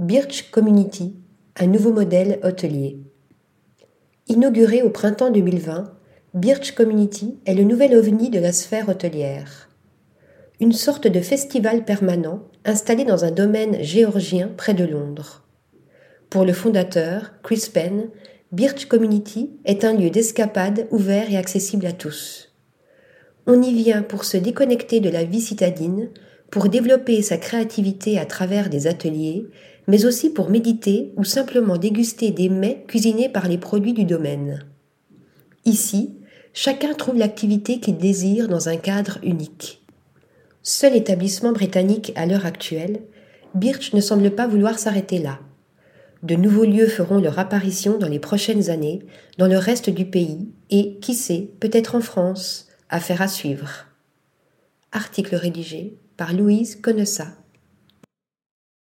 Birch Community, un nouveau modèle hôtelier. Inauguré au printemps 2020, Birch Community est le nouvel ovni de la sphère hôtelière. Une sorte de festival permanent installé dans un domaine géorgien près de Londres. Pour le fondateur, Chris Penn, Birch Community est un lieu d'escapade ouvert et accessible à tous. On y vient pour se déconnecter de la vie citadine, pour développer sa créativité à travers des ateliers, mais aussi pour méditer ou simplement déguster des mets cuisinés par les produits du domaine. Ici, chacun trouve l'activité qu'il désire dans un cadre unique. Seul établissement britannique à l'heure actuelle, Birch ne semble pas vouloir s'arrêter là. De nouveaux lieux feront leur apparition dans les prochaines années, dans le reste du pays et, qui sait, peut-être en France, affaire à suivre. Article rédigé par Louise Connessa.